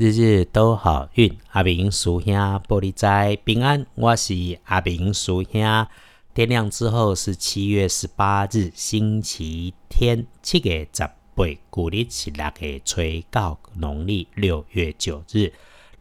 日日都好运，阿明叔兄玻璃斋平安。我是阿明叔兄。天亮之后是七月十八日，星期天，七月十八，古历是六月初九，农历六月九日。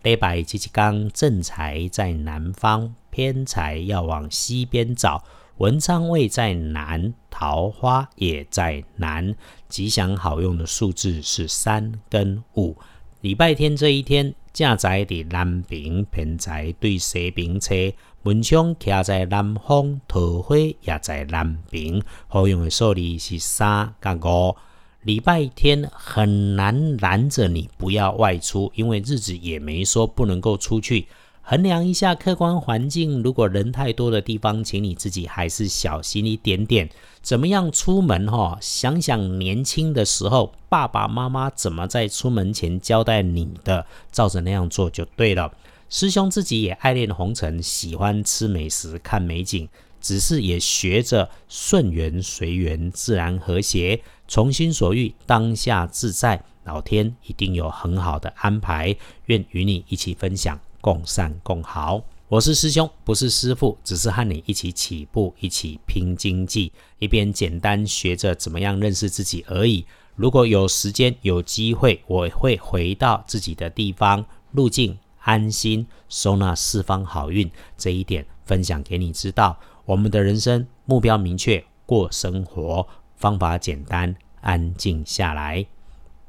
礼拜七七刚正财在南方，偏财要往西边找。文昌位在南，桃花也在南。吉祥好用的数字是三跟五。礼拜天这一天，正在的南平平台对西平车，门窗徛在南方，桃花也在南平。好用的数字是三甲五。礼拜天很难拦着你不要外出，因为日子也没说不能够出去。衡量一下客观环境，如果人太多的地方，请你自己还是小心一点点。怎么样出门哈？想想年轻的时候，爸爸妈妈怎么在出门前交代你的，照着那样做就对了。师兄自己也爱恋红尘，喜欢吃美食、看美景，只是也学着顺缘随缘，自然和谐，从心所欲，当下自在。老天一定有很好的安排，愿与你一起分享。共善共好，我是师兄，不是师傅，只是和你一起起步，一起拼经济，一边简单学着怎么样认识自己而已。如果有时间有机会，我会回到自己的地方，路径安心，收纳四方好运，这一点分享给你知道。我们的人生目标明确，过生活方法简单，安静下来。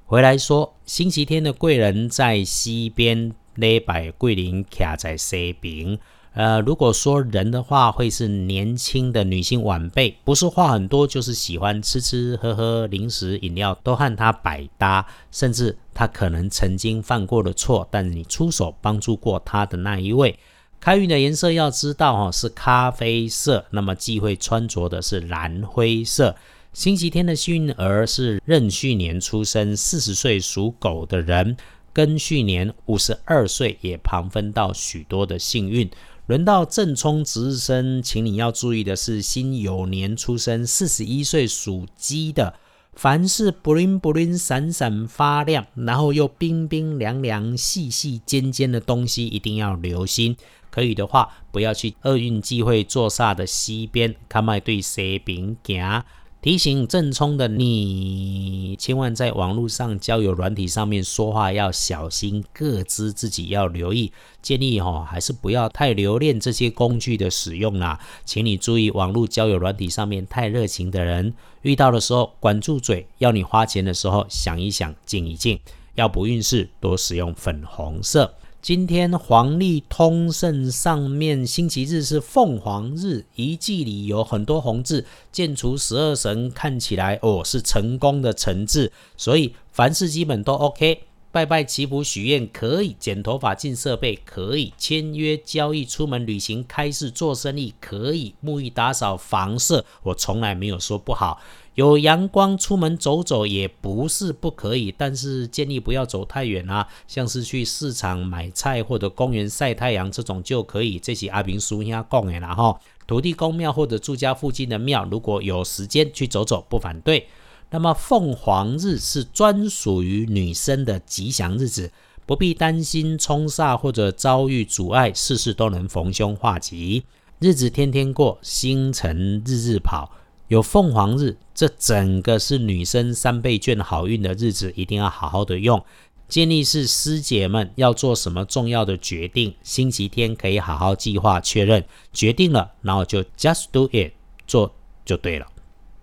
回来说，星期天的贵人在西边。礼拜桂林卡在西边，呃，如果说人的话，会是年轻的女性晚辈，不是话很多，就是喜欢吃吃喝喝零食饮料，都和他百搭，甚至他可能曾经犯过的错，但你出手帮助过他的那一位。开运的颜色要知道哈，是咖啡色，那么忌讳穿着的是蓝灰色。星期天的幸运儿是壬戌年出生，四十岁属狗的人。跟去年五十二岁也旁分到许多的幸运。轮到正冲值日生，请你要注意的是，辛酉年出生，四十一岁属鸡的，凡是不灵不灵、闪闪发亮，然后又冰冰凉凉、细细尖尖的东西，一定要留心。可以的话，不要去厄运忌讳坐煞的西边，看卖对西边行。提醒正冲的你，千万在网络上交友软体上面说话要小心，各自自己要留意。建议哈，还是不要太留恋这些工具的使用啦。请你注意，网络交友软体上面太热情的人，遇到的时候管住嘴，要你花钱的时候想一想，静一静。要补运势，多使用粉红色。今天黄历通胜上面星期日是凤凰日，遗迹里有很多红字，建除十二神看起来哦是成功的成字，所以凡事基本都 OK。拜拜祈福许愿可以，剪头发进设备可以，签约交易出门旅行开市做生意可以，沐浴打扫房舍我从来没有说不好。有阳光出门走走也不是不可以，但是建议不要走太远啊，像是去市场买菜或者公园晒太阳这种就可以。这些阿平叔兄讲的啦哈，土地公庙或者住家附近的庙，如果有时间去走走不反对。那么凤凰日是专属于女生的吉祥日子，不必担心冲煞或者遭遇阻碍，事事都能逢凶化吉，日子天天过，星辰日日跑。有凤凰日，这整个是女生三倍券好运的日子，一定要好好的用。建议是师姐们要做什么重要的决定，星期天可以好好计划确认，决定了，然后就 just do it 做就对了。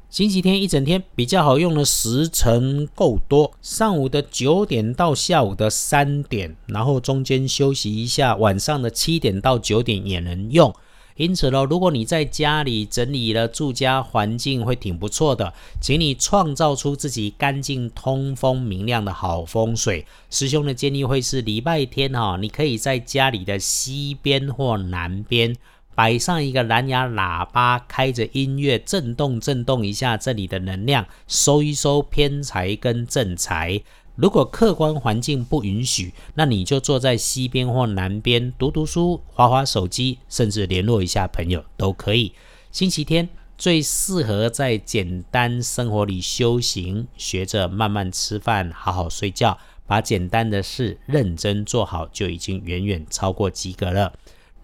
星期天一整天比较好用的时辰够多，上午的九点到下午的三点，然后中间休息一下，晚上的七点到九点也能用。因此呢，如果你在家里整理了住家环境，会挺不错的。请你创造出自己干净、通风、明亮的好风水。师兄的建议会是礼拜天哈，你可以在家里的西边或南边摆上一个蓝牙喇叭，开着音乐震动震动一下这里的能量，收一收偏财跟正财。如果客观环境不允许，那你就坐在西边或南边读读书、划划手机，甚至联络一下朋友都可以。星期天最适合在简单生活里修行，学着慢慢吃饭、好好睡觉，把简单的事认真做好，就已经远远超过及格了。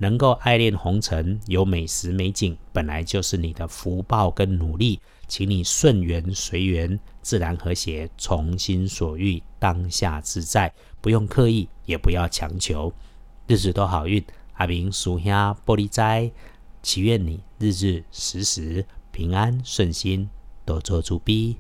能够爱恋红尘，有美食美景，本来就是你的福报跟努力，请你顺缘随缘，自然和谐，从心所欲，当下自在，不用刻意，也不要强求，日子都好运。阿明属下玻璃斋，祈愿你日日时时平安顺心，多做主逼。